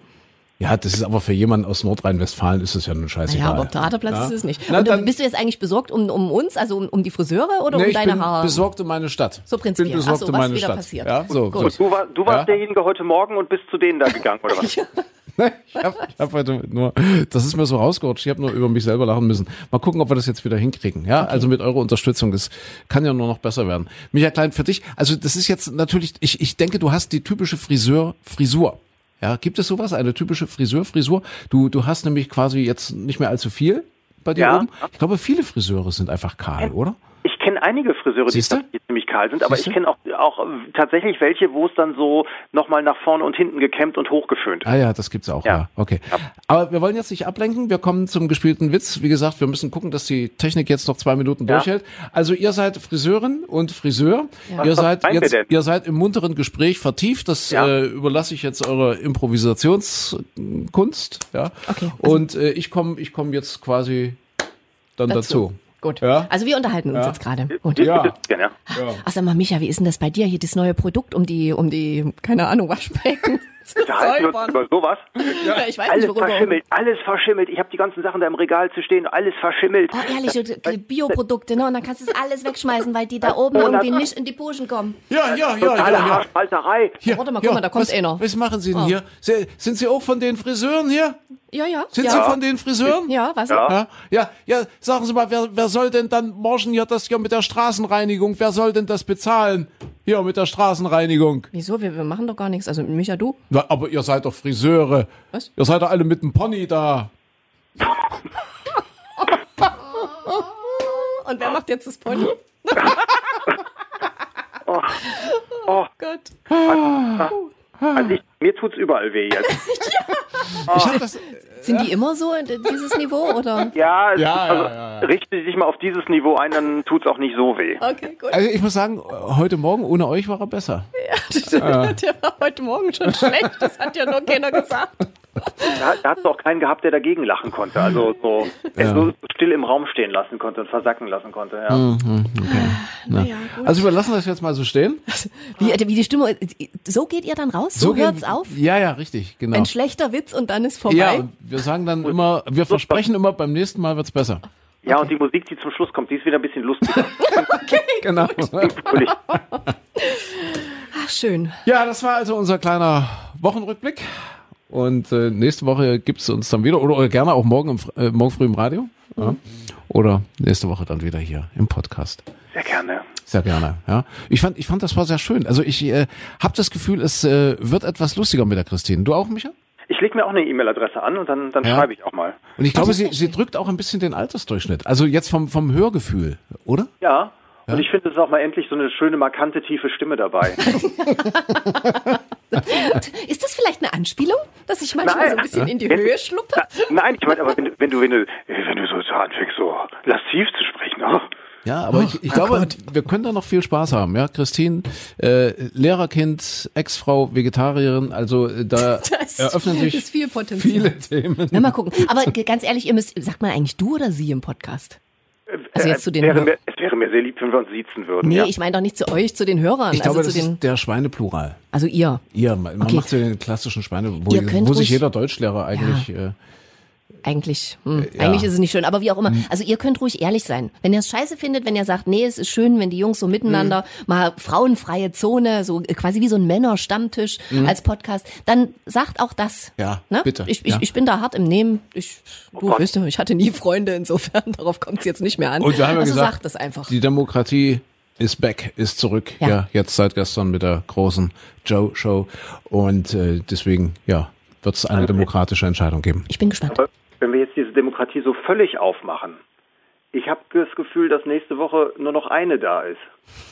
Ja, das ist aber für jemanden aus Nordrhein-Westfalen ist es ja nun scheißegal. Ja, aber Theaterplatz Ja. ist es nicht. Na, und dann- bist du jetzt eigentlich besorgt um, um uns, also um, um die Friseure oder Nee, um ich deine bin Haare? besorgt um meine Stadt. So prinzipiell. Bin besorgt Ach so, um was meine wieder Stadt. passiert. Ja, so, Gut. gut. Du, war, du warst Ja. derjenige heute Morgen und bist zu denen da gegangen, oder was? Ich habe hab heute nur, das ist mir so rausgerutscht. Ich habe nur über mich selber lachen müssen. Mal gucken, ob wir das jetzt wieder hinkriegen. Ja, also mit eurer Unterstützung, das kann ja nur noch besser werden. Michael Klein, für dich, also das ist jetzt natürlich, ich, ich denke, du hast die typische Friseur, Frisur. Ja, gibt es sowas? Eine typische Friseur, Frisur? Du, du hast nämlich quasi jetzt nicht mehr allzu viel bei dir Ja. oben. Ich glaube, viele Friseure sind einfach kahl, oder? Ich kenne einige Friseure, die tatsächlich ziemlich kahl sind, aber Siehste? ich kenne auch, auch äh, tatsächlich welche, wo es dann so nochmal nach vorne und hinten gekämmt und hochgeföhnt. Ah ja, das gibt's auch. Ja. Ja. Okay. Aber wir wollen jetzt nicht ablenken. Wir kommen zum gespielten Witz. Wie gesagt, wir müssen gucken, dass die Technik jetzt noch zwei Minuten Ja. durchhält. Also ihr seid Friseurin und Friseur. Ihr seid jetzt, denn? ihr seid im munteren Gespräch vertieft. Das Ja. äh, überlasse ich jetzt eurer Improvisationskunst. Ja. Okay, also- Und äh, ich komme, ich komme jetzt quasi dann dazu. Gut. Ja. Also wir unterhalten uns Ja. jetzt gerade. Gut. Ja. Ja. Ach sag mal, Micha, wie ist denn das bei dir hier, das neue Produkt um die, um die, keine Ahnung, Waschbecken zu Da halten wir uns über sowas. Ja, ich weiß Alles nicht, worüber. verschimmelt, alles verschimmelt. Ich habe die ganzen Sachen da im Regal zu stehen, alles verschimmelt. Oh, ehrlich, Bioprodukte, ne? Und dann kannst du es alles wegschmeißen, weil die da oben irgendwie nicht in die Puschen kommen. Ja, ja, ja, ja, Totale ja. Haarspalterei. Hier, Warte mal, guck mal, da kommt was, einer. Was machen Sie denn Oh. hier? Sie, sind Sie auch von den Friseuren hier? Ja, ja. Sind ja. Sie von den Friseuren? Ja, was? Ja. Ja, ja, ja, sagen Sie mal, wer, wer soll denn dann morgen hier das hier mit der Straßenreinigung, wer soll denn das bezahlen? Hier mit der Straßenreinigung. Wieso? Wir, wir machen doch gar nichts. Also Micha, du? Na, aber ihr seid doch Friseure. Was? Ihr seid doch alle mit dem Pony da. Und wer macht jetzt das Pony? Oh, Gott. Also ich, mir tut's überall weh jetzt. Ich hab das, Sind die immer so, in dieses Niveau, oder? Ja, Ja, also, ja, ja, ja. richte dich mal auf dieses Niveau ein, dann tut's auch nicht so weh. Okay, gut. also ich muss sagen, heute Morgen ohne euch war er besser. Der war heute Morgen schon schlecht. Das hat ja nur keiner gesagt. Da, da hast du auch keinen gehabt, der dagegen lachen konnte. Also so, der so still im Raum stehen lassen konnte und versacken lassen konnte. Ja. Mhm. Naja, gut. Also wir lassen das jetzt mal so stehen. Wie, wie die Stimmung, so geht ihr dann raus? So, gehen- hört's auf? Ja, ja, richtig, genau. Ein schlechter Witz und dann ist vorbei? Ja, wir sagen dann immer, wir versprechen immer, beim nächsten Mal wird's besser. Ja, und die Musik, die zum Schluss kommt, die ist wieder ein bisschen lustiger. Genau. Fröhlich. Ach, schön. Ja, das war also unser kleiner Wochenrückblick. Und äh, nächste Woche gibt's uns dann wieder, oder, oder gerne auch morgen, im, äh, morgen früh im Radio. Ja. Oder nächste Woche dann wieder hier im Podcast. Sehr gerne. Sehr gerne, ja. Ich fand, ich fand, das war sehr schön. Also ich äh, habe das Gefühl, es äh, wird etwas lustiger mit der Christine. Du auch, Micha? Ich lege mir auch eine E-Mail-Adresse an und dann, dann Ja. schreibe ich auch mal. Und ich glaube, sie, sie drückt auch ein bisschen den Altersdurchschnitt. Also jetzt vom, vom Hörgefühl, oder? Ja, Und ich finde, es ist auch mal endlich so eine schöne, markante, tiefe Stimme dabei. Ist das vielleicht eine Anspielung, dass ich manchmal so ein bisschen in die Höhe schluppe? Nein, ich meine, aber wenn, du- wenn du, wenn du, wenn du so anfängst, so lassiv zu sprechen, oh, Ja, aber ich, ich glaube, wir können da noch viel Spaß haben. Ja, Christine, äh, Lehrerkind, Ex-Frau, Vegetarierin, also äh, da Das eröffnen sich ist viel Potenzial. viele Themen. Na, mal gucken. Aber ganz ehrlich, ihr müsst, sagt man eigentlich du oder sie im Podcast? Also jetzt zu den wäre mir, es wäre mir sehr lieb, wenn wir uns siezen würden. Nee, ja. ich meine doch nicht zu euch, zu den Hörern. Ich glaube, also das ist der Schweineplural. also ihr. Ihr, man, Okay. macht so den klassischen Schweine, wo, wo sich jeder Deutschlehrer eigentlich äh, Eigentlich, hm, ja. eigentlich ist es nicht schön, aber wie auch immer. Also ihr könnt ruhig ehrlich sein. Wenn ihr es scheiße findet, wenn ihr sagt, nee, es ist schön, wenn die Jungs so miteinander mal frauenfreie Zone, so äh, quasi wie so ein Männerstammtisch als Podcast, dann sagt auch das. Ja, ne? bitte, Ich, ich, ja. ich bin da hart im Nehmen. Ich, du Gott. weißt ja, ich hatte nie Freunde, insofern darauf kommt es jetzt nicht mehr an. Und wir haben ja also gesagt, sagt das einfach. die Demokratie ist back, ist zurück. Ja. Ja. jetzt seit gestern mit der großen Joe-Show. Und äh, deswegen, ja, wird es eine demokratische Entscheidung geben. Ich bin gespannt. Aber wenn wir jetzt diese Demokratie so völlig aufmachen, ich habe das Gefühl, dass nächste Woche nur noch eine da ist.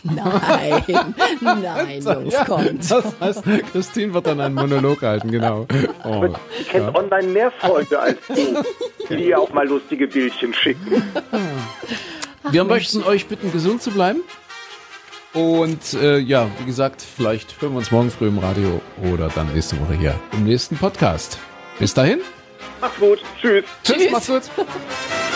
Nein, nein, Jungs, kommt. Das heißt, Christine wird dann einen Monolog halten, genau. Oh, Die kennt online mehr Freunde als du, die ihr auch mal lustige Bildchen schicken. Wir möchten euch bitten, gesund zu bleiben. Und äh, ja, wie gesagt, vielleicht hören wir uns morgen früh im Radio oder dann nächste Woche hier im nächsten Podcast. Bis dahin. Macht's gut. Tschüss. Tschüss, macht's gut.